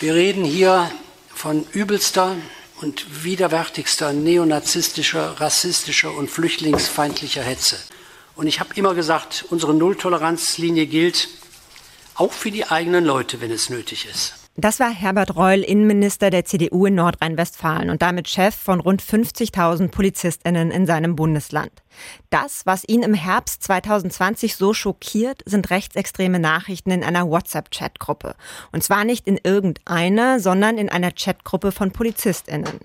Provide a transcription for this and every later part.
Wir reden hier von übelster und widerwärtigster neonazistischer, rassistischer und flüchtlingsfeindlicher Hetze. Und ich habe immer gesagt, unsere Nulltoleranzlinie gilt auch für die eigenen Leute, wenn es nötig ist. Das war Herbert Reul, Innenminister der CDU in Nordrhein-Westfalen und damit Chef von rund 50.000 Polizistinnen in seinem Bundesland. Das, was ihn im Herbst 2020 so schockiert, sind rechtsextreme Nachrichten in einer WhatsApp-Chatgruppe. Und zwar nicht in irgendeiner, sondern in einer Chatgruppe von PolizistInnen.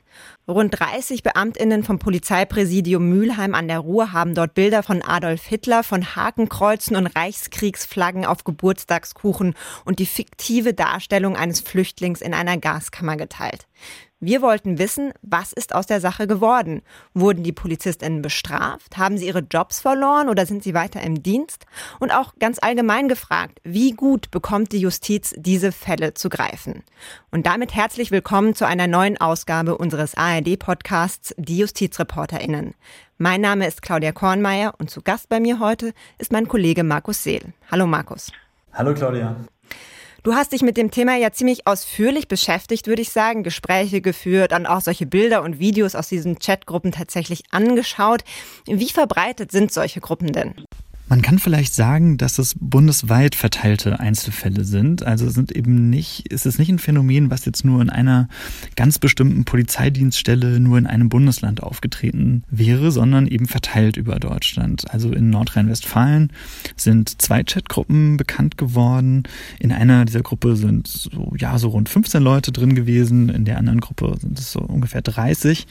Rund 30 Beamtinnen vom Polizeipräsidium Mülheim an der Ruhr haben dort Bilder von Adolf Hitler, von Hakenkreuzen und Reichskriegsflaggen auf Geburtstagskuchen und die fiktive Darstellung eines Flüchtlings in einer Gaskammer geteilt. Wir wollten wissen, was ist aus der Sache geworden? Wurden die Polizistinnen bestraft? Haben sie ihre Jobs verloren oder sind sie weiter im Dienst? Und auch ganz allgemein gefragt, wie gut bekommt die Justiz diese Fälle zu greifen? Und damit herzlich willkommen zu einer neuen Ausgabe unseres ARD-Podcasts Die JustizreporterInnen. Mein Name ist Claudia Kornmeier und zu Gast bei mir heute ist mein Kollege Markus Seel. Hallo Markus. Hallo Claudia. Du hast dich mit dem Thema ja ziemlich ausführlich beschäftigt, würde ich sagen, Gespräche geführt und auch solche Bilder und Videos aus diesen Chatgruppen tatsächlich angeschaut. Wie verbreitet sind solche Gruppen denn? Man kann vielleicht sagen, dass es bundesweit verteilte Einzelfälle sind. Also sind eben nicht, ist es nicht ein Phänomen, was jetzt nur in einer ganz bestimmten Polizeidienststelle nur in einem Bundesland aufgetreten wäre, sondern eben verteilt über Deutschland. Also in Nordrhein-Westfalen sind zwei Chatgruppen bekannt geworden. In einer dieser Gruppe sind so, ja, so rund 15 Leute drin gewesen. In der anderen Gruppe sind es so ungefähr 30.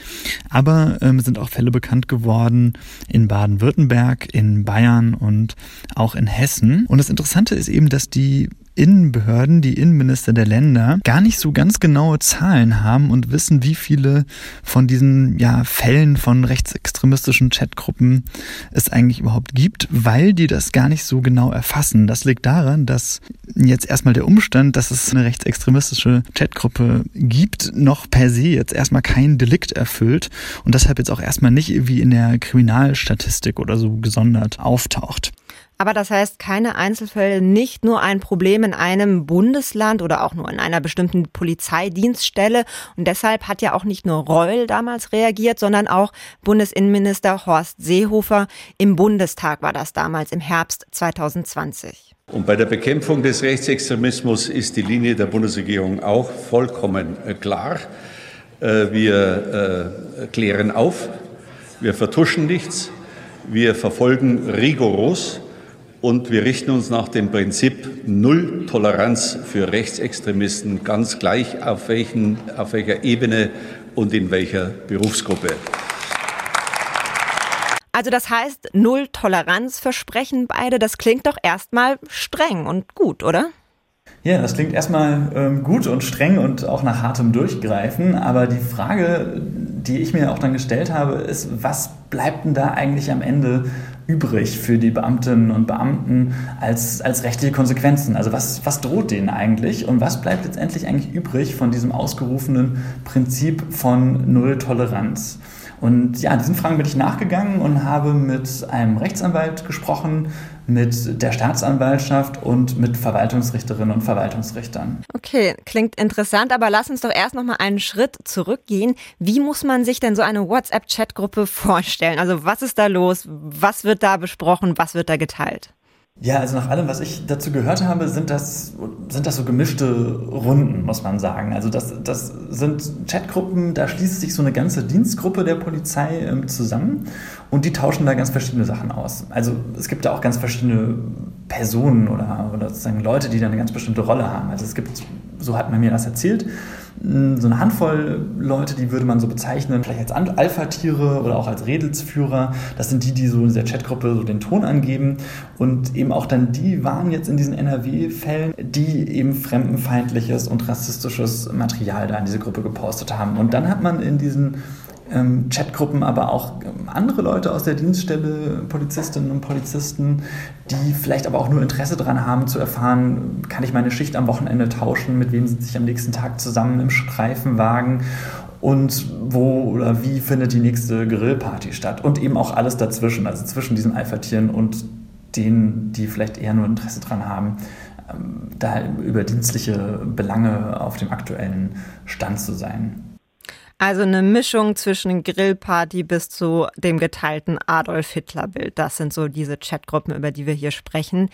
Aber ähm, sind auch Fälle bekannt geworden in Baden-Württemberg, in Bayern und auch in Hessen. Und das Interessante ist eben, dass die Innenbehörden, die Innenminister der Länder, gar nicht so ganz genaue Zahlen haben und wissen, wie viele von diesen ja, Fällen von rechtsextremistischen Chatgruppen es eigentlich überhaupt gibt, weil die das gar nicht so genau erfassen. Das liegt daran, dass jetzt erstmal der Umstand, dass es eine rechtsextremistische Chatgruppe gibt, noch per se jetzt erstmal kein Delikt erfüllt und deshalb jetzt auch erstmal nicht wie in der Kriminalstatistik oder so gesondert auftaucht. Aber das heißt, keine Einzelfälle, nicht nur ein Problem in einem Bundesland oder auch nur in einer bestimmten Polizeidienststelle. Und deshalb hat ja auch nicht nur Reul damals reagiert, sondern auch Bundesinnenminister Horst Seehofer. Im Bundestag war das damals im Herbst 2020. Und bei der Bekämpfung des Rechtsextremismus ist die Linie der Bundesregierung auch vollkommen äh, klar. Äh, wir äh, klären auf, wir vertuschen nichts, wir verfolgen rigoros und wir richten uns nach dem Prinzip Null Toleranz für Rechtsextremisten, ganz gleich auf, welchen, auf welcher Ebene und in welcher Berufsgruppe. Also das heißt, Null Toleranz versprechen beide, das klingt doch erstmal streng und gut, oder? Ja, das klingt erstmal ähm, gut und streng und auch nach hartem Durchgreifen. Aber die Frage, die ich mir auch dann gestellt habe, ist, was bleibt denn da eigentlich am Ende übrig für die Beamtinnen und Beamten als, als rechtliche Konsequenzen? Also was, was droht denen eigentlich und was bleibt letztendlich eigentlich übrig von diesem ausgerufenen Prinzip von Null Toleranz? Und ja, diesen Fragen bin ich nachgegangen und habe mit einem Rechtsanwalt gesprochen, mit der Staatsanwaltschaft und mit Verwaltungsrichterinnen und Verwaltungsrichtern. Okay, klingt interessant, aber lass uns doch erst noch mal einen Schritt zurückgehen. Wie muss man sich denn so eine WhatsApp-Chatgruppe vorstellen? Also was ist da los? Was wird da besprochen? Was wird da geteilt? Ja, also nach allem, was ich dazu gehört habe, sind das, sind das so gemischte Runden, muss man sagen. Also das, das sind Chatgruppen, da schließt sich so eine ganze Dienstgruppe der Polizei ähm, zusammen und die tauschen da ganz verschiedene Sachen aus. Also es gibt da auch ganz verschiedene Personen oder, oder sozusagen Leute, die da eine ganz bestimmte Rolle haben. Also es gibt, so hat man mir das erzählt, so eine Handvoll Leute, die würde man so bezeichnen, vielleicht als Alpha-Tiere oder auch als Redelsführer. Das sind die, die so in dieser Chatgruppe so den Ton angeben. Und eben auch dann die waren jetzt in diesen NRW-Fällen, die eben fremdenfeindliches und rassistisches Material da in diese Gruppe gepostet haben. Und dann hat man in diesen ähm, Chatgruppen, aber auch ähm, andere Leute aus der Dienststelle, Polizistinnen und Polizisten, die vielleicht aber auch nur Interesse daran haben zu erfahren, kann ich meine Schicht am Wochenende tauschen, mit wem sitze ich am nächsten Tag zusammen im Streifenwagen und wo oder wie findet die nächste Grillparty statt und eben auch alles dazwischen, also zwischen diesen Alpha-Tieren und denen, die vielleicht eher nur Interesse daran haben, ähm, da über dienstliche Belange auf dem aktuellen Stand zu sein. Also eine Mischung zwischen Grillparty bis zu dem geteilten Adolf Hitler-Bild. Das sind so diese Chatgruppen, über die wir hier sprechen.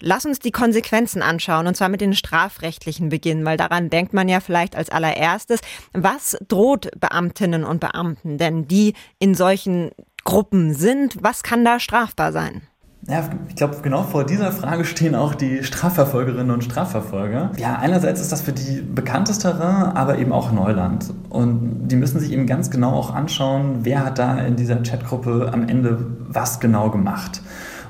Lass uns die Konsequenzen anschauen und zwar mit den strafrechtlichen beginnen, weil daran denkt man ja vielleicht als allererstes. Was droht Beamtinnen und Beamten denn, die in solchen Gruppen sind? Was kann da strafbar sein? Ja, ich glaube, genau vor dieser Frage stehen auch die Strafverfolgerinnen und Strafverfolger. Ja, einerseits ist das für die bekannteste Terrain, aber eben auch Neuland. Und die müssen sich eben ganz genau auch anschauen, wer hat da in dieser Chatgruppe am Ende was genau gemacht.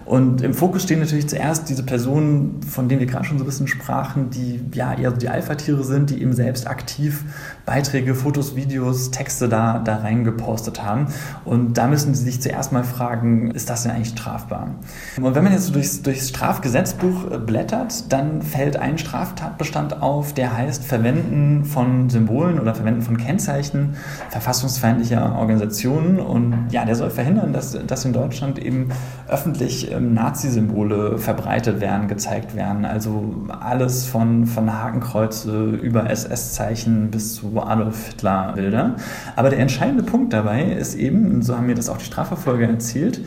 Und im Fokus stehen natürlich zuerst diese Personen, von denen wir gerade schon so ein bisschen sprachen, die ja eher die Alpha-Tiere sind, die eben selbst aktiv Beiträge, Fotos, Videos, Texte da, da reingepostet haben. Und da müssen sie sich zuerst mal fragen, ist das denn eigentlich strafbar? Und wenn man jetzt so durchs, durchs Strafgesetzbuch äh, blättert, dann fällt ein Straftatbestand auf, der heißt Verwenden von Symbolen oder Verwenden von Kennzeichen verfassungsfeindlicher Organisationen. Und ja, der soll verhindern, dass, dass in Deutschland eben öffentlich ähm, Nazi-Symbole verbreitet werden, gezeigt werden. Also alles von, von Hakenkreuze über SS-Zeichen bis zu Adolf Hitler Bilder. Aber der entscheidende Punkt dabei ist eben, und so haben mir das auch die Strafverfolger erzählt,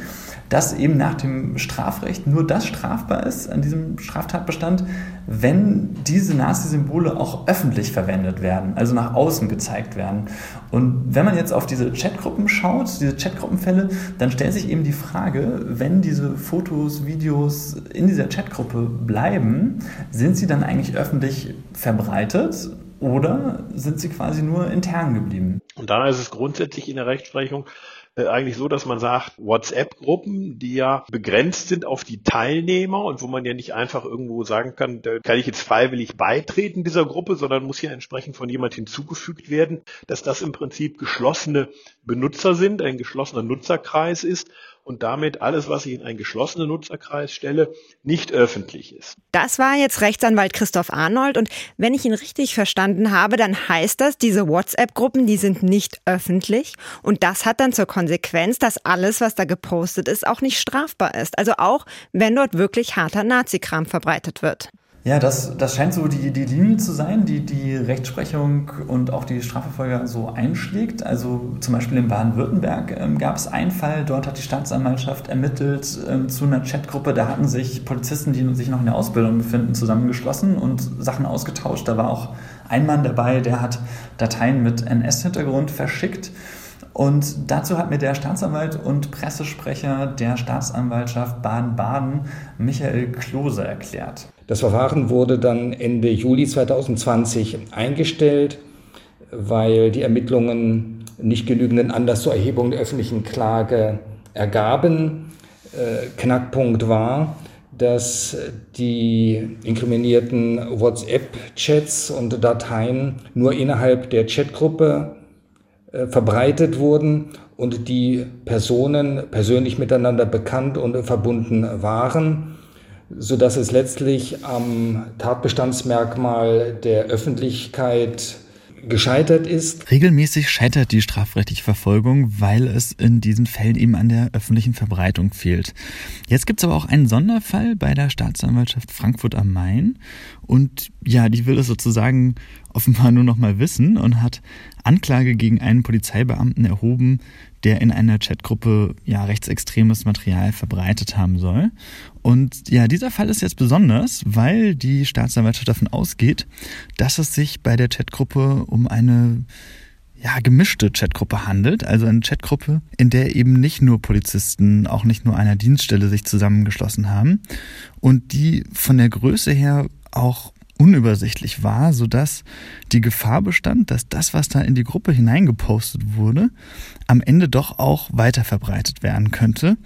dass eben nach dem Strafrecht nur das strafbar ist an diesem Straftatbestand, wenn diese Nazi-Symbole auch öffentlich verwendet werden, also nach außen gezeigt werden. Und wenn man jetzt auf diese Chatgruppen schaut, diese Chatgruppenfälle, dann stellt sich eben die Frage, wenn diese Fotos, Videos in dieser Chatgruppe bleiben, sind sie dann eigentlich öffentlich verbreitet oder sind sie quasi nur intern geblieben? Und da ist es grundsätzlich in der Rechtsprechung äh, eigentlich so, dass man sagt, WhatsApp-Gruppen, die ja begrenzt sind auf die Teilnehmer und wo man ja nicht einfach irgendwo sagen kann, da kann ich jetzt freiwillig beitreten dieser Gruppe, sondern muss ja entsprechend von jemand hinzugefügt werden, dass das im Prinzip geschlossene Benutzer sind, ein geschlossener Nutzerkreis ist und damit alles, was ich in einen geschlossenen Nutzerkreis stelle, nicht öffentlich ist. Das war jetzt Rechtsanwalt Christoph Arnold und wenn ich ihn richtig verstanden habe, dann heißt das, diese WhatsApp-Gruppen, die sind nicht öffentlich und das hat dann zur Konsequenz, dass alles, was da gepostet ist, auch nicht strafbar ist. Also auch, wenn dort wirklich harter Nazikram verbreitet wird. Ja, das, das scheint so die, die Linie zu sein, die die Rechtsprechung und auch die Strafverfolger so einschlägt. Also zum Beispiel in Baden-Württemberg ähm, gab es einen Fall, dort hat die Staatsanwaltschaft ermittelt ähm, zu einer Chatgruppe, da hatten sich Polizisten, die sich noch in der Ausbildung befinden, zusammengeschlossen und Sachen ausgetauscht. Da war auch ein Mann dabei, der hat Dateien mit NS-Hintergrund verschickt. Und dazu hat mir der Staatsanwalt und Pressesprecher der Staatsanwaltschaft Baden-Baden, Michael Klose, erklärt. Das Verfahren wurde dann Ende Juli 2020 eingestellt, weil die Ermittlungen nicht genügenden Anlass zur Erhebung der öffentlichen Klage ergaben. Äh, Knackpunkt war, dass die inkriminierten WhatsApp-Chats und Dateien nur innerhalb der Chatgruppe äh, verbreitet wurden und die Personen persönlich miteinander bekannt und verbunden waren so dass es letztlich am Tatbestandsmerkmal der Öffentlichkeit gescheitert ist. Regelmäßig scheitert die strafrechtliche Verfolgung, weil es in diesen Fällen eben an der öffentlichen Verbreitung fehlt. Jetzt gibt es aber auch einen Sonderfall bei der Staatsanwaltschaft Frankfurt am Main und ja, die will es sozusagen offenbar nur noch mal wissen und hat Anklage gegen einen Polizeibeamten erhoben, der in einer Chatgruppe ja rechtsextremes Material verbreitet haben soll. Und ja, dieser Fall ist jetzt besonders, weil die Staatsanwaltschaft davon ausgeht, dass es sich bei der Chatgruppe um eine ja, gemischte Chatgruppe handelt, also eine Chatgruppe, in der eben nicht nur Polizisten, auch nicht nur einer Dienststelle sich zusammengeschlossen haben und die von der Größe her auch unübersichtlich war, sodass die Gefahr bestand, dass das, was da in die Gruppe hineingepostet wurde, am Ende doch auch weiter verbreitet werden könnte.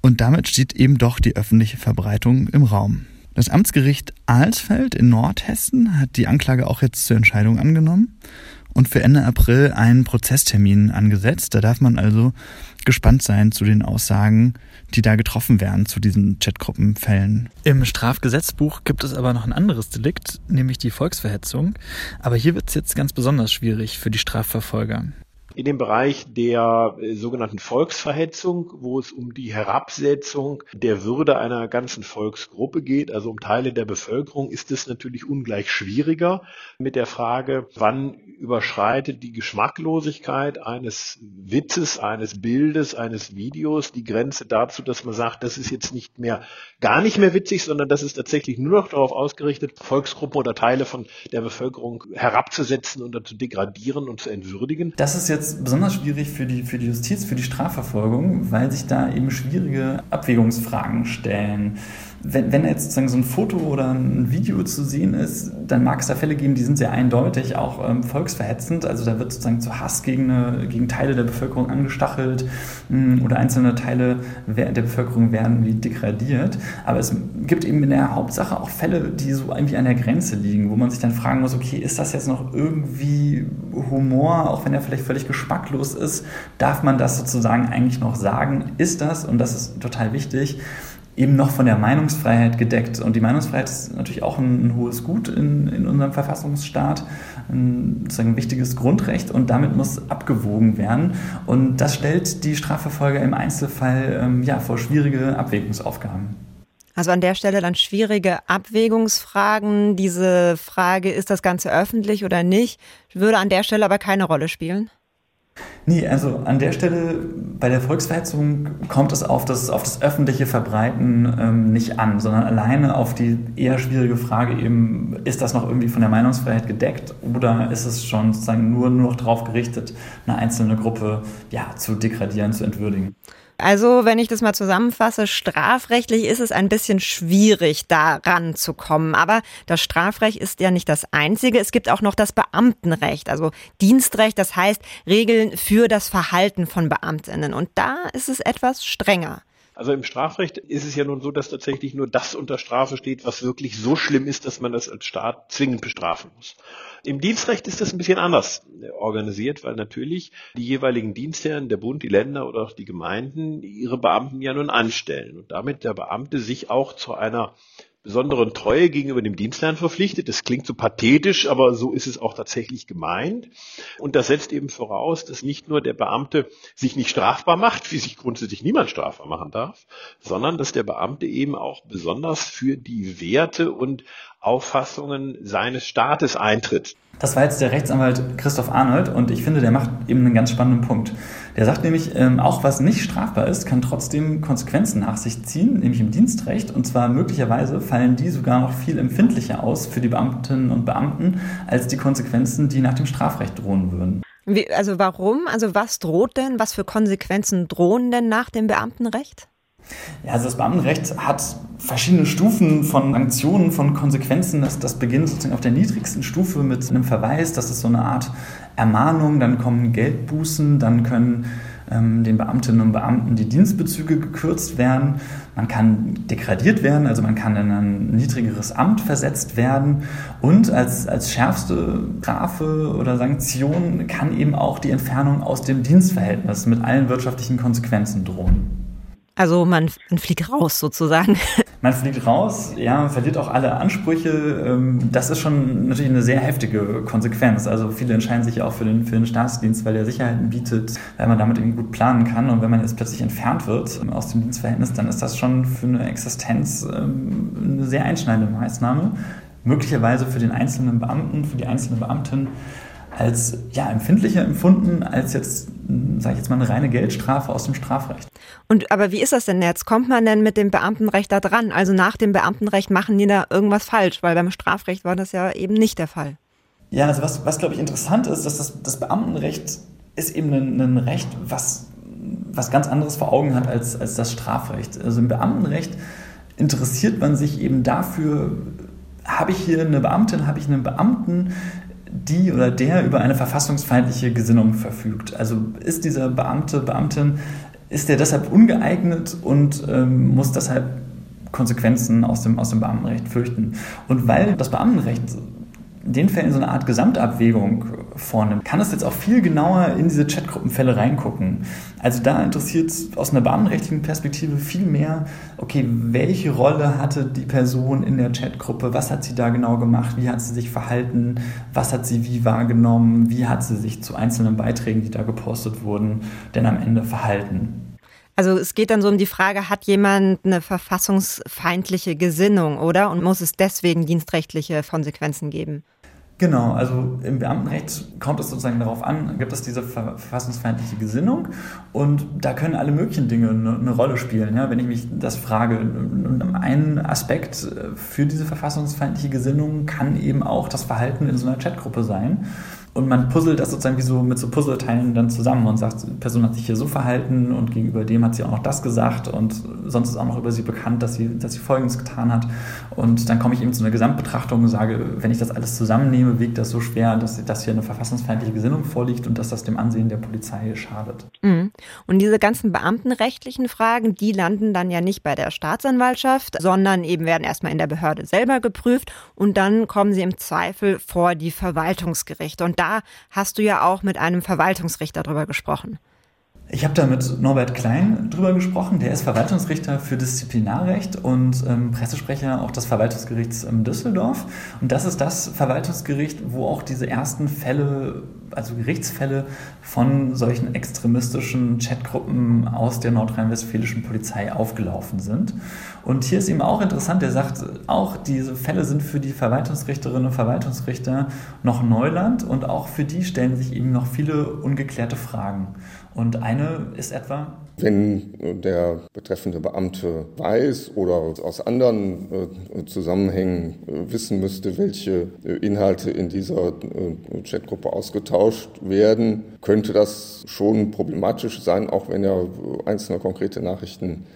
Und damit steht eben doch die öffentliche Verbreitung im Raum. Das Amtsgericht Alsfeld in Nordhessen hat die Anklage auch jetzt zur Entscheidung angenommen und für Ende April einen Prozesstermin angesetzt. Da darf man also gespannt sein zu den Aussagen, die da getroffen werden zu diesen Chatgruppenfällen. Im Strafgesetzbuch gibt es aber noch ein anderes Delikt, nämlich die Volksverhetzung. Aber hier wird es jetzt ganz besonders schwierig für die Strafverfolger. In dem Bereich der äh, sogenannten Volksverhetzung, wo es um die Herabsetzung der Würde einer ganzen Volksgruppe geht, also um Teile der Bevölkerung, ist es natürlich ungleich schwieriger mit der Frage, wann überschreitet die Geschmacklosigkeit eines Witzes, eines Bildes, eines Videos die Grenze dazu, dass man sagt, das ist jetzt nicht mehr gar nicht mehr witzig, sondern das ist tatsächlich nur noch darauf ausgerichtet, Volksgruppen oder Teile von der Bevölkerung herabzusetzen oder zu degradieren und zu entwürdigen. Das ist jetzt besonders schwierig für die, für die Justiz, für die Strafverfolgung, weil sich da eben schwierige Abwägungsfragen stellen wenn, wenn jetzt sozusagen so ein Foto oder ein Video zu sehen ist, dann mag es da Fälle geben, die sind sehr eindeutig auch ähm, volksverhetzend. Also da wird sozusagen zu Hass gegen, eine, gegen Teile der Bevölkerung angestachelt mh, mm, oder einzelne Teile der Bevölkerung werden wie degradiert. Aber es gibt eben in der Hauptsache auch Fälle, die so irgendwie an der Grenze liegen, wo man sich dann fragen muss, okay, ist das jetzt noch irgendwie Humor, auch wenn er vielleicht völlig geschmacklos ist? Darf man das sozusagen eigentlich noch sagen? Ist das, und das ist total wichtig, eben noch von der Meinungsfreiheit gedeckt. Und die Meinungsfreiheit ist natürlich auch ein, ein hohes Gut in, in unserem Verfassungsstaat, ein, sozusagen ein wichtiges Grundrecht und damit muss abgewogen werden. Und das stellt die Strafverfolger im Einzelfall ähm, ja, vor schwierige Abwägungsaufgaben. Also an der Stelle dann schwierige Abwägungsfragen. Diese Frage, ist das Ganze öffentlich oder nicht, würde an der Stelle aber keine Rolle spielen. Nee, also an der Stelle bei der Volksverhetzung kommt es auf das, auf das öffentliche Verbreiten ähm, nicht an, sondern alleine auf die eher schwierige Frage eben, ist das noch irgendwie von der Meinungsfreiheit gedeckt oder ist es schon sozusagen nur, nur noch darauf gerichtet, eine einzelne Gruppe ja, zu degradieren, zu entwürdigen? Also, wenn ich das mal zusammenfasse, strafrechtlich ist es ein bisschen schwierig, da ranzukommen. Aber das Strafrecht ist ja nicht das einzige. Es gibt auch noch das Beamtenrecht, also Dienstrecht, das heißt Regeln für das Verhalten von Beamtinnen. Und da ist es etwas strenger. Also im Strafrecht ist es ja nun so, dass tatsächlich nur das unter Strafe steht, was wirklich so schlimm ist, dass man das als Staat zwingend bestrafen muss. Im Dienstrecht ist das ein bisschen anders organisiert, weil natürlich die jeweiligen Dienstherren, der Bund, die Länder oder auch die Gemeinden ihre Beamten ja nun anstellen und damit der Beamte sich auch zu einer besonderen Treue gegenüber dem Dienstherrn verpflichtet. Das klingt so pathetisch, aber so ist es auch tatsächlich gemeint. Und das setzt eben voraus, dass nicht nur der Beamte sich nicht strafbar macht, wie sich grundsätzlich niemand strafbar machen darf, sondern dass der Beamte eben auch besonders für die Werte und Auffassungen seines Staates eintritt. Das war jetzt der Rechtsanwalt Christoph Arnold und ich finde, der macht eben einen ganz spannenden Punkt. Der sagt nämlich, ähm, auch was nicht strafbar ist, kann trotzdem Konsequenzen nach sich ziehen, nämlich im Dienstrecht. Und zwar möglicherweise fallen die sogar noch viel empfindlicher aus für die Beamtinnen und Beamten als die Konsequenzen, die nach dem Strafrecht drohen würden. Wie, also warum? Also was droht denn? Was für Konsequenzen drohen denn nach dem Beamtenrecht? Ja, also das Beamtenrecht hat verschiedene Stufen von Sanktionen, von Konsequenzen. Das, das beginnt sozusagen auf der niedrigsten Stufe mit einem Verweis. Das ist so eine Art Ermahnung. Dann kommen Geldbußen. Dann können ähm, den Beamtinnen und Beamten die Dienstbezüge gekürzt werden. Man kann degradiert werden, also man kann in ein niedrigeres Amt versetzt werden. Und als, als schärfste Strafe oder Sanktion kann eben auch die Entfernung aus dem Dienstverhältnis mit allen wirtschaftlichen Konsequenzen drohen. Also man, man fliegt raus sozusagen. Man fliegt raus, ja, verliert auch alle Ansprüche. Ähm, das ist schon natürlich eine sehr heftige Konsequenz. Also viele entscheiden sich auch für den, für den Staatsdienst, weil der Sicherheiten bietet, weil man damit irgendwie gut planen kann. Und wenn man jetzt plötzlich entfernt wird aus dem Dienstverhältnis, dann ist das schon für eine Existenz ähm, eine sehr einschneidende Maßnahme. Möglicherweise für den einzelnen Beamten, für die einzelne Beamtin als ja, empfindlicher empfunden als jetzt, sage ich jetzt mal, eine reine Geldstrafe aus dem Strafrecht. Und aber wie ist das denn jetzt? Kommt man denn mit dem Beamtenrecht da dran? Also nach dem Beamtenrecht machen die da irgendwas falsch, weil beim Strafrecht war das ja eben nicht der Fall. Ja, also was, was glaube ich interessant ist, dass das, das Beamtenrecht ist eben ein, ein Recht, was, was ganz anderes vor Augen hat als, als das Strafrecht. Also im Beamtenrecht interessiert man sich eben dafür, habe ich hier eine Beamtin, habe ich einen Beamten, die oder der über eine verfassungsfeindliche Gesinnung verfügt. Also ist dieser Beamte, Beamtin, ist der deshalb ungeeignet und ähm, muss deshalb Konsequenzen aus dem, aus dem Beamtenrecht fürchten. Und weil das Beamtenrecht den Fällen so eine Art Gesamtabwägung vornimmt, kann es jetzt auch viel genauer in diese Chatgruppenfälle reingucken. Also da interessiert es aus einer beamtenrechtlichen Perspektive viel mehr, okay, welche Rolle hatte die Person in der Chatgruppe, was hat sie da genau gemacht, wie hat sie sich verhalten, was hat sie wie wahrgenommen, wie hat sie sich zu einzelnen Beiträgen, die da gepostet wurden, denn am Ende verhalten. Also es geht dann so um die Frage, hat jemand eine verfassungsfeindliche Gesinnung, oder? Und muss es deswegen dienstrechtliche Konsequenzen geben? Genau, also im Beamtenrecht kommt es sozusagen darauf an, gibt es diese verfassungsfeindliche Gesinnung und da können alle möglichen Dinge eine, eine Rolle spielen. Ja? Wenn ich mich das frage, ein Aspekt für diese verfassungsfeindliche Gesinnung kann eben auch das Verhalten in so einer Chatgruppe sein. Und man puzzelt das sozusagen wie so mit so Puzzleteilen dann zusammen und sagt, die Person hat sich hier so verhalten und gegenüber dem hat sie auch noch das gesagt und sonst ist auch noch über sie bekannt, dass sie, dass sie Folgendes getan hat. Und dann komme ich eben zu einer Gesamtbetrachtung und sage, wenn ich das alles zusammennehme, wiegt das so schwer, dass, dass hier eine verfassungsfeindliche Gesinnung vorliegt und dass das dem Ansehen der Polizei schadet. Mhm. Und diese ganzen beamtenrechtlichen Fragen, die landen dann ja nicht bei der Staatsanwaltschaft, sondern eben werden erstmal in der Behörde selber geprüft und dann kommen sie im Zweifel vor die Verwaltungsgerichte. Und da hast du ja auch mit einem Verwaltungsrichter drüber gesprochen. Ich habe da mit Norbert Klein drüber gesprochen. Der ist Verwaltungsrichter für Disziplinarrecht und ähm, Pressesprecher auch des Verwaltungsgerichts in Düsseldorf. Und das ist das Verwaltungsgericht, wo auch diese ersten Fälle, also Gerichtsfälle von solchen extremistischen Chatgruppen aus der nordrhein-westfälischen Polizei aufgelaufen sind. Und hier ist eben auch interessant, der sagt auch, diese Fälle sind für die Verwaltungsrichterinnen und Verwaltungsrichter noch Neuland und auch für die stellen sich eben noch viele ungeklärte Fragen. Und eine ist etwa, wenn der betreffende Beamte weiß oder aus anderen äh, Zusammenhängen äh, wissen müsste, welche äh, Inhalte in dieser Chatgruppe ausgetauscht werden, könnte das schon problematisch sein, auch wenn er einzelne konkrete Nachrichten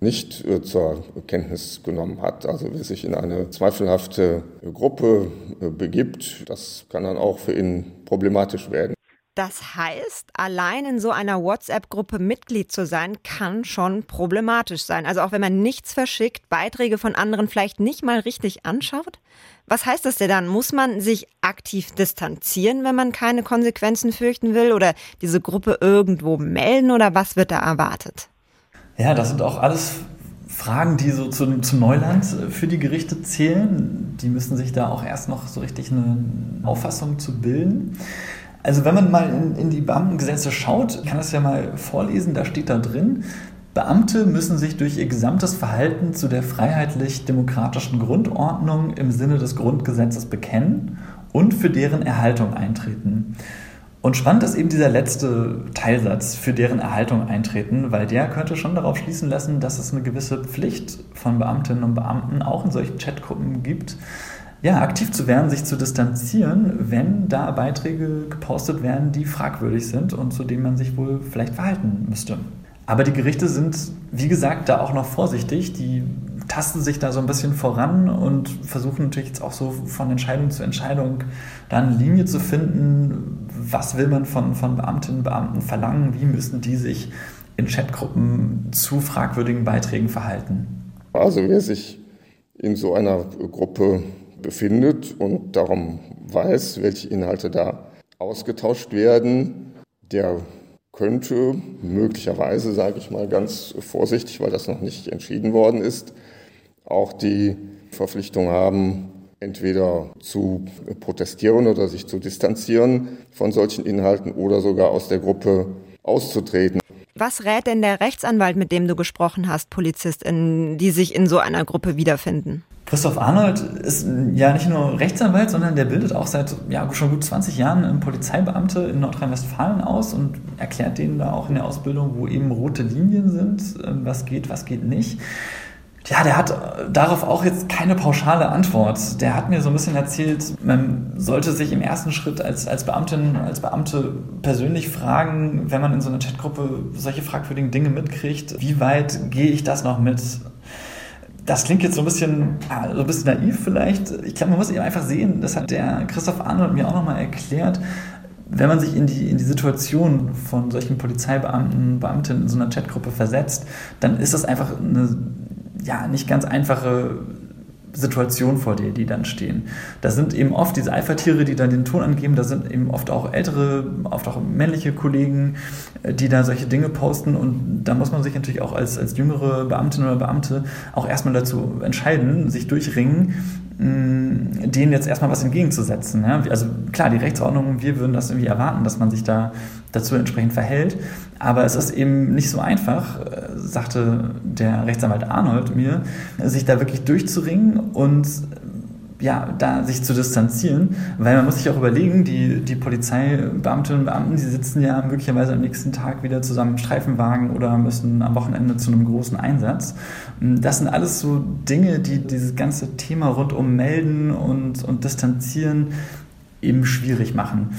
nicht zur Kenntnis genommen hat. Also wer sich in eine zweifelhafte Gruppe begibt, das kann dann auch für ihn problematisch werden. Das heißt, allein in so einer WhatsApp-Gruppe Mitglied zu sein, kann schon problematisch sein. Also auch wenn man nichts verschickt, Beiträge von anderen vielleicht nicht mal richtig anschaut. Was heißt das denn dann? Muss man sich aktiv distanzieren, wenn man keine Konsequenzen fürchten will oder diese Gruppe irgendwo melden oder was wird da erwartet? Ja, das sind auch alles Fragen, die so zu, zu, Neuland für die Gerichte zählen. Die müssen sich da auch erst noch so richtig eine Auffassung zu bilden. Also wenn man mal in, in die Beamtengesetze schaut, kann das ja mal vorlesen, da steht da drin, Beamte müssen sich durch ihr gesamtes Verhalten zu der freiheitlich-demokratischen Grundordnung im Sinne des Grundgesetzes bekennen und für deren Erhaltung eintreten. Und spannend ist eben dieser letzte Teilsatz, für deren Erhaltung eintreten, weil der könnte schon darauf schließen lassen, dass es eine gewisse Pflicht von Beamtinnen und Beamten auch in solchen Chatgruppen gibt, ja, aktiv zu werden, sich zu distanzieren, wenn da Beiträge gepostet werden, die fragwürdig sind und zu denen man sich wohl vielleicht verhalten müsste. Aber die Gerichte sind, wie gesagt, da auch noch vorsichtig. Die tasten sich da so ein bisschen voran und versuchen natürlich jetzt auch so von Entscheidung zu Entscheidung da eine Linie zu finden. Was will man von, von Beamtinnen und Beamten verlangen? Wie müssen die sich in Chatgruppen zu fragwürdigen Beiträgen verhalten? Also wer sich in so einer Gruppe befindet und darum weiß, welche Inhalte da ausgetauscht werden, der könnte möglicherweise, sage ich mal ganz vorsichtig, weil das noch nicht entschieden worden ist, auch die Verpflichtung haben, entweder zu protestieren oder sich zu distanzieren von solchen Inhalten oder sogar aus der Gruppe auszutreten. Was rät denn der Rechtsanwalt, mit dem du gesprochen hast, PolizistInnen, die sich in so einer Gruppe wiederfinden? Christoph Arnold ist ja nicht nur Rechtsanwalt, sondern der bildet auch seit ja, schon gut 20 Jahren Polizeibeamte in Nordrhein-Westfalen aus und erklärt denen da auch in der Ausbildung, wo eben rote Linien sind, ähm, was geht, was geht nicht. Ja, der hat darauf auch jetzt keine pauschale Antwort. Der hat mir so ein bisschen erzählt, man sollte sich im ersten Schritt als, als Beamtin, als Beamte persönlich fragen, wenn man in so einer Chatgruppe solche fragwürdigen Dinge mitkriegt, wie weit gehe ich das noch mit? Das klingt jetzt so ein bisschen, so ein bisschen naiv vielleicht. Ich glaube, man muss eben einfach sehen, das hat der Christoph Arnold mir auch nochmal erklärt, wenn man sich in die, in die Situation von solchen Polizeibeamten, Beamtinnen in so einer Chatgruppe versetzt, dann ist das einfach eine ja, nicht ganz einfache Situation, vor der die dann stehen. Da sind eben oft diese Alpha-Tiere, die dann den Ton angeben, da sind eben oft auch ältere, oft auch männliche Kollegen, äh, die da solche Dinge posten und da muss man sich natürlich auch als, als jüngere Beamtin oder Beamte auch erstmal dazu entscheiden, sich durchringen, denen jetzt erstmal was entgegenzusetzen. Ja? Also klar, die Rechtsordnung, wir würden das irgendwie erwarten, dass man sich da dazu entsprechend verhält. Aber es ist eben nicht so einfach, äh, sagte der Rechtsanwalt Arnold mir, sich da wirklich durchzuringen und ja, da sich zu distanzieren, weil man muss sich auch überlegen, die, die Polizeibeamtinnen und Beamten, die sitzen ja möglicherweise am nächsten Tag wieder zusammen im Streifenwagen oder müssen am Wochenende zu einem großen Einsatz. Das sind alles so Dinge, die dieses ganze Thema rund um Melden und, und Distanzieren eben schwierig machen.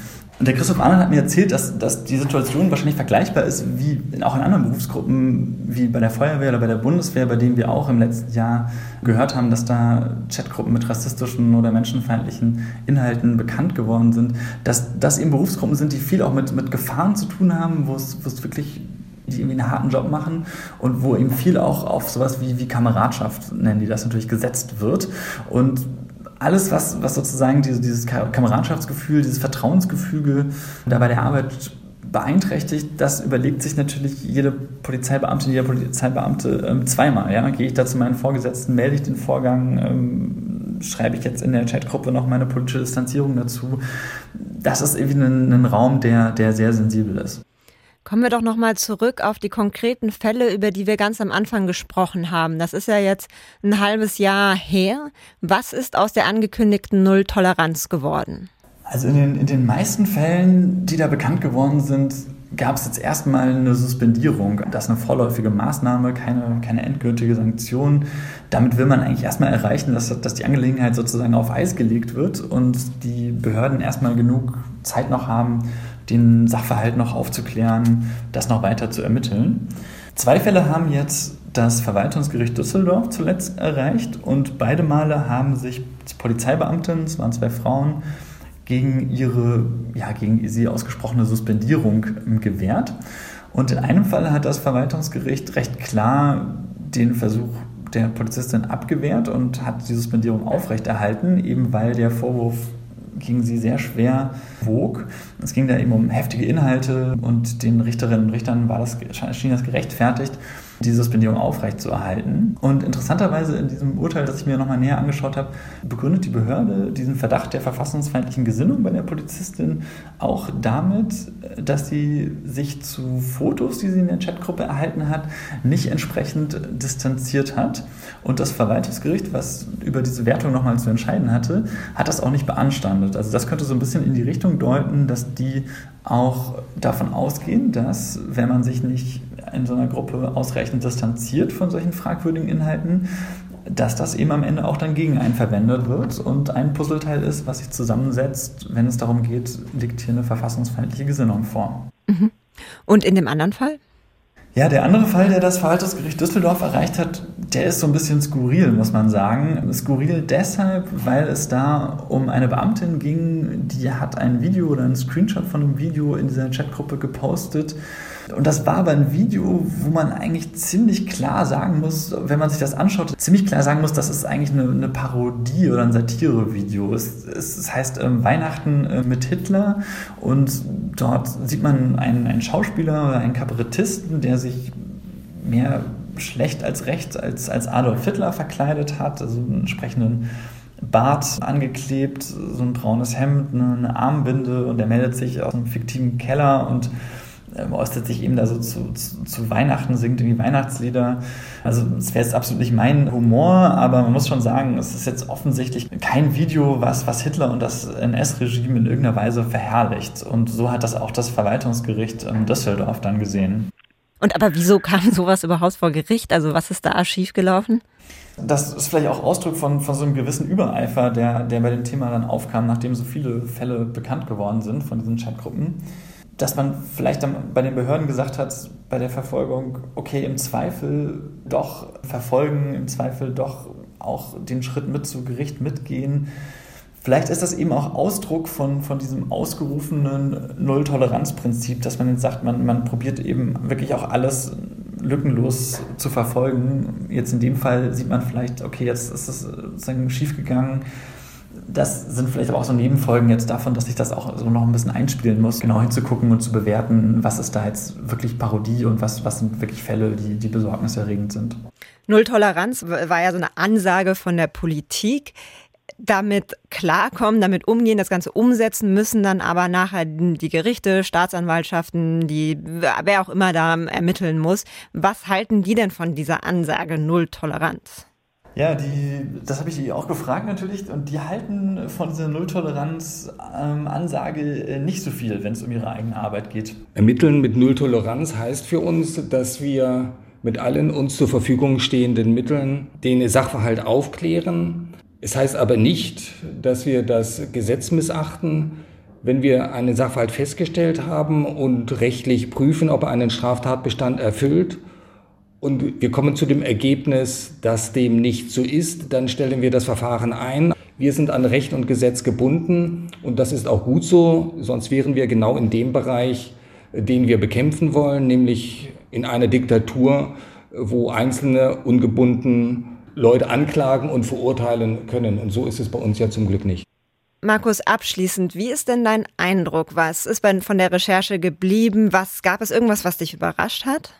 Und der Christoph Arnold hat mir erzählt, dass, dass die Situation wahrscheinlich vergleichbar ist wie auch in anderen Berufsgruppen, wie bei der Feuerwehr oder bei der Bundeswehr, bei denen wir auch im letzten Jahr gehört haben, dass da Chatgruppen mit rassistischen oder menschenfeindlichen Inhalten bekannt geworden sind, dass das eben Berufsgruppen sind, die viel auch mit, mit Gefahren zu tun haben, wo es, wo es wirklich die irgendwie einen harten Job machen und wo eben viel auch auf sowas wie, wie Kameradschaft, nennen die das natürlich, gesetzt wird. Und alles, was, was sozusagen dieses, dieses Kameradschaftsgefühl, dieses Vertrauensgefüge da bei der Arbeit beeinträchtigt, das überlegt sich natürlich jede Polizeibeamtin, jeder Polizeibeamte ähm, zweimal. Ja? Gehe ich da zu meinen Vorgesetzten, melde ich den Vorgang, ähm, schreibe ich jetzt in der Chatgruppe noch meine politische Distanzierung dazu. Das ist irgendwie ein, ein Raum, der, der sehr sensibel ist. Kommen wir doch nochmal zurück auf die konkreten Fälle, über die wir ganz am Anfang gesprochen haben. Das ist ja jetzt ein halbes Jahr her. Was ist aus der angekündigten Null-Toleranz geworden? Also in den, in den meisten Fällen, die da bekannt geworden sind, gab es jetzt erstmal eine Suspendierung. Das ist eine vorläufige Maßnahme, keine, keine endgültige Sanktion. Damit will man eigentlich erstmal erreichen, dass, dass die Angelegenheit sozusagen auf Eis gelegt wird und die Behörden erstmal genug Zeit noch haben, den Sachverhalt noch aufzuklären, das noch weiter zu ermitteln. Zwei Fälle haben jetzt das Verwaltungsgericht Düsseldorf zuletzt erreicht und beide Male haben sich Polizeibeamtinnen, es waren zwei Frauen, gegen ihre, ja, gegen sie ausgesprochene Suspendierung gewehrt. Und in einem Fall hat das Verwaltungsgericht recht klar den Versuch der Polizistin abgewehrt und hat die Suspendierung aufrechterhalten, eben weil der Vorwurf gegen sie sehr schwer wog. Es ging da eben um heftige Inhalte und den Richterinnen und Richtern war das, schien das gerechtfertigt die Suspendierung aufrechtzuerhalten. Und interessanterweise in diesem Urteil, das ich mir nochmal näher angeschaut habe, begründet die Behörde diesen Verdacht der verfassungsfeindlichen Gesinnung bei der Polizistin auch damit, dass sie sich zu Fotos, die sie in der Chatgruppe erhalten hat, nicht entsprechend distanziert hat. Und das Verwaltungsgericht, was über diese Wertung nochmal zu entscheiden hatte, hat das auch nicht beanstandet. Also das könnte so ein bisschen in die Richtung deuten, dass die auch davon ausgehen, dass wenn man sich nicht in so einer Gruppe ausreichend distanziert von solchen fragwürdigen Inhalten, dass das eben am Ende auch dann gegen einen verwendet wird und ein Puzzleteil ist, was sich zusammensetzt, wenn es darum geht, liegt hier eine verfassungsfeindliche Gesinnung vor. Mhm. Und in dem anderen Fall? Ja, der andere Fall, der das Verwaltungsgericht Düsseldorf erreicht hat, der ist so ein bisschen skurril, muss man sagen. Skurril deshalb, weil es da um eine Beamtin ging, die hat ein Video oder einen Screenshot von einem Video in dieser Chatgruppe gepostet, und das war aber ein Video, wo man eigentlich ziemlich klar sagen muss, wenn man sich das anschaut, ziemlich klar sagen muss, das ist eigentlich eine, eine Parodie oder ein Satirevideo. Es, es, es heißt ähm, Weihnachten äh, mit Hitler und dort sieht man einen, einen Schauspieler oder einen Kabarettisten, der sich mehr schlecht als recht als, als Adolf Hitler verkleidet hat, also einen entsprechenden Bart angeklebt, so ein braunes Hemd, eine, eine Armbinde und er meldet sich aus einem fiktiven Keller und ähm, äußert sich eben da so zu, zu, zu, Weihnachten, singt irgendwie Weihnachtslieder. Also es wäre jetzt absolut nicht mein Humor, aber man muss schon sagen, es ist jetzt offensichtlich kein Video, was, was Hitler und das NS-Regime in irgendeiner Weise verherrlicht. Und so hat das auch das Verwaltungsgericht in Düsseldorf dann gesehen. Und aber wieso kam sowas überhaupt vor Gericht? Also was ist da schiefgelaufen? Das ist vielleicht auch Ausdruck von, von so einem gewissen Übereifer, der, der bei dem Thema dann aufkam, nachdem so viele Fälle bekannt geworden sind von diesen Chatgruppen dass man vielleicht dann bei den Behörden gesagt hat, bei der Verfolgung, okay, im Zweifel doch verfolgen, im Zweifel doch auch den Schritt mit zu Gericht mitgehen. Vielleicht ist das eben auch Ausdruck von, von diesem ausgerufenen Null-Toleranz-Prinzip, dass man jetzt sagt, man, man probiert eben wirklich auch alles lückenlos zu verfolgen. Jetzt in dem Fall sieht man vielleicht, okay, jetzt ist es sozusagen schiefgegangen. Das sind vielleicht aber auch so Nebenfolgen jetzt davon, dass ich das auch so noch ein bisschen einspielen muss, genau hinzugucken und zu bewerten, was ist da jetzt wirklich Parodie und was, was sind wirklich Fälle, die, die besorgniserregend sind. Null Toleranz war ja so eine Ansage von der Politik damit klarkommen, damit umgehen, das Ganze umsetzen, müssen dann aber nachher die Gerichte, Staatsanwaltschaften, die, wer auch immer da ermitteln muss. Was halten die denn von dieser Ansage Null Toleranz? Ja, die, das habe ich die auch gefragt natürlich und die halten von dieser Nulltoleranz-Ansage ähm, nicht so viel, wenn es um ihre eigene Arbeit geht. Ermitteln mit Nulltoleranz heißt für uns, dass wir mit allen uns zur Verfügung stehenden Mitteln den Sachverhalt aufklären, es heißt aber nicht, dass wir das Gesetz missachten, wenn wir einen Sachverhalt festgestellt haben und rechtlich prüfen, ob er einen Straftatbestand erfüllt und wir kommen zu dem Ergebnis, dass dem nicht so ist, dann stellen wir das Verfahren ein. Wir sind an Recht und Gesetz gebunden und das ist auch gut so, sonst wären wir genau in dem Bereich, den wir bekämpfen wollen, nämlich in einer Diktatur, wo Einzelne ungebunden Leute anklagen und verurteilen können. Und so ist es bei uns ja zum Glück nicht. Markus, abschließend, wie ist denn dein Eindruck? Was ist von der Recherche geblieben? Was gab es irgendwas, was dich überrascht hat?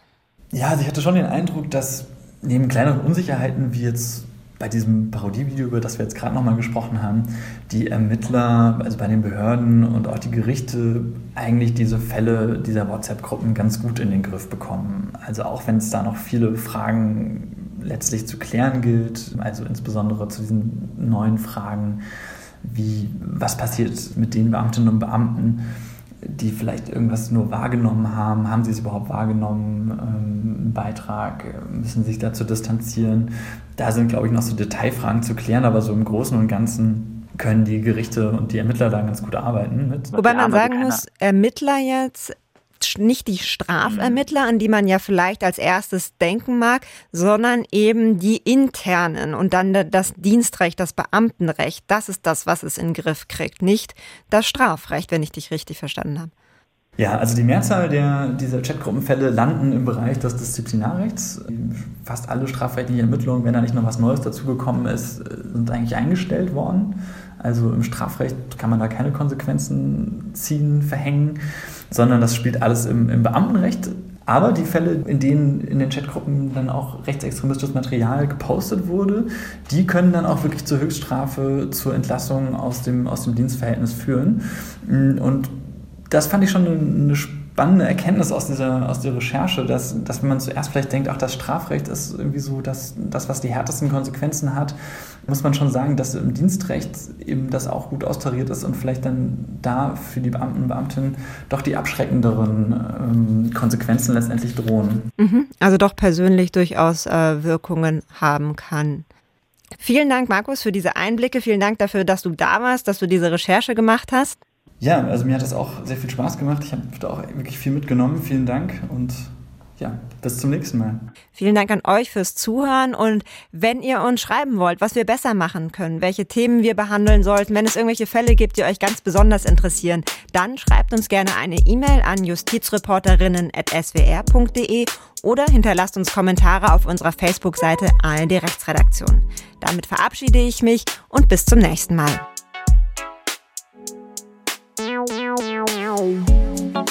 Ja, also ich hatte schon den Eindruck, dass neben kleineren Unsicherheiten wie jetzt bei diesem Parodievideo, über das wir jetzt gerade nochmal gesprochen haben, die Ermittler, also bei den Behörden und auch die Gerichte eigentlich diese Fälle dieser WhatsApp-Gruppen ganz gut in den Griff bekommen. Also auch wenn es da noch viele Fragen letztlich zu klären gilt, also insbesondere zu diesen neuen Fragen, wie was passiert mit den Beamtinnen und Beamten, die vielleicht irgendwas nur wahrgenommen haben, haben sie es überhaupt wahrgenommen, ähm, Beitrag, müssen sich dazu distanzieren. Da sind, glaube ich, noch so Detailfragen zu klären, aber so im Großen und Ganzen können die Gerichte und die Ermittler da ganz gut arbeiten mit. Wobei man sagen muss, Ermittler jetzt nicht die Strafermittler, an die man ja vielleicht als erstes denken mag, sondern eben die internen und dann das Dienstrecht, das Beamtenrecht. Das ist das, was es in den Griff kriegt, nicht das Strafrecht, wenn ich dich richtig verstanden habe. Ja, also die Mehrzahl der, dieser Chatgruppenfälle landen im Bereich des Disziplinarrechts. Fast alle strafrechtlichen Ermittlungen, wenn da nicht noch was Neues dazugekommen ist, sind eigentlich eingestellt worden. Also im Strafrecht kann man da keine Konsequenzen ziehen, verhängen, sondern das spielt alles im, im Beamtenrecht. Aber die Fälle, in denen in den Chatgruppen dann auch rechtsextremistisches Material gepostet wurde, die können dann auch wirklich zur Höchststrafe, zur Entlassung aus dem, aus dem Dienstverhältnis führen. Und das fand ich schon eine spannende Erkenntnis aus dieser, aus der Recherche, dass, dass wenn man zuerst vielleicht denkt, ach, das Strafrecht ist irgendwie so das, das, was die härtesten Konsequenzen hat, muss man schon sagen, dass im Dienstrecht eben das auch gut austariert ist und vielleicht dann da für die Beamten und Beamtinnen doch die abschreckenderen ähm, Konsequenzen letztendlich drohen. Mhm. Also doch persönlich durchaus äh, Wirkungen haben kann. Vielen Dank, Markus, für diese Einblicke. Vielen Dank dafür, dass du da warst, dass du diese Recherche gemacht hast. Ja, also mir hat das auch sehr viel Spaß gemacht. Ich habe da auch wirklich viel mitgenommen. Vielen Dank und ja, bis zum nächsten Mal. Vielen Dank an euch fürs Zuhören und wenn ihr uns schreiben wollt, was wir besser machen können, welche Themen wir behandeln sollten, wenn es irgendwelche Fälle gibt, die euch ganz besonders interessieren, dann schreibt uns gerne eine E-Mail an justizreporterinnen.swr.de oder hinterlasst uns Kommentare auf unserer Facebook-Seite ARD Rechtsredaktion. Damit verabschiede ich mich und bis zum nächsten Mal. Wow.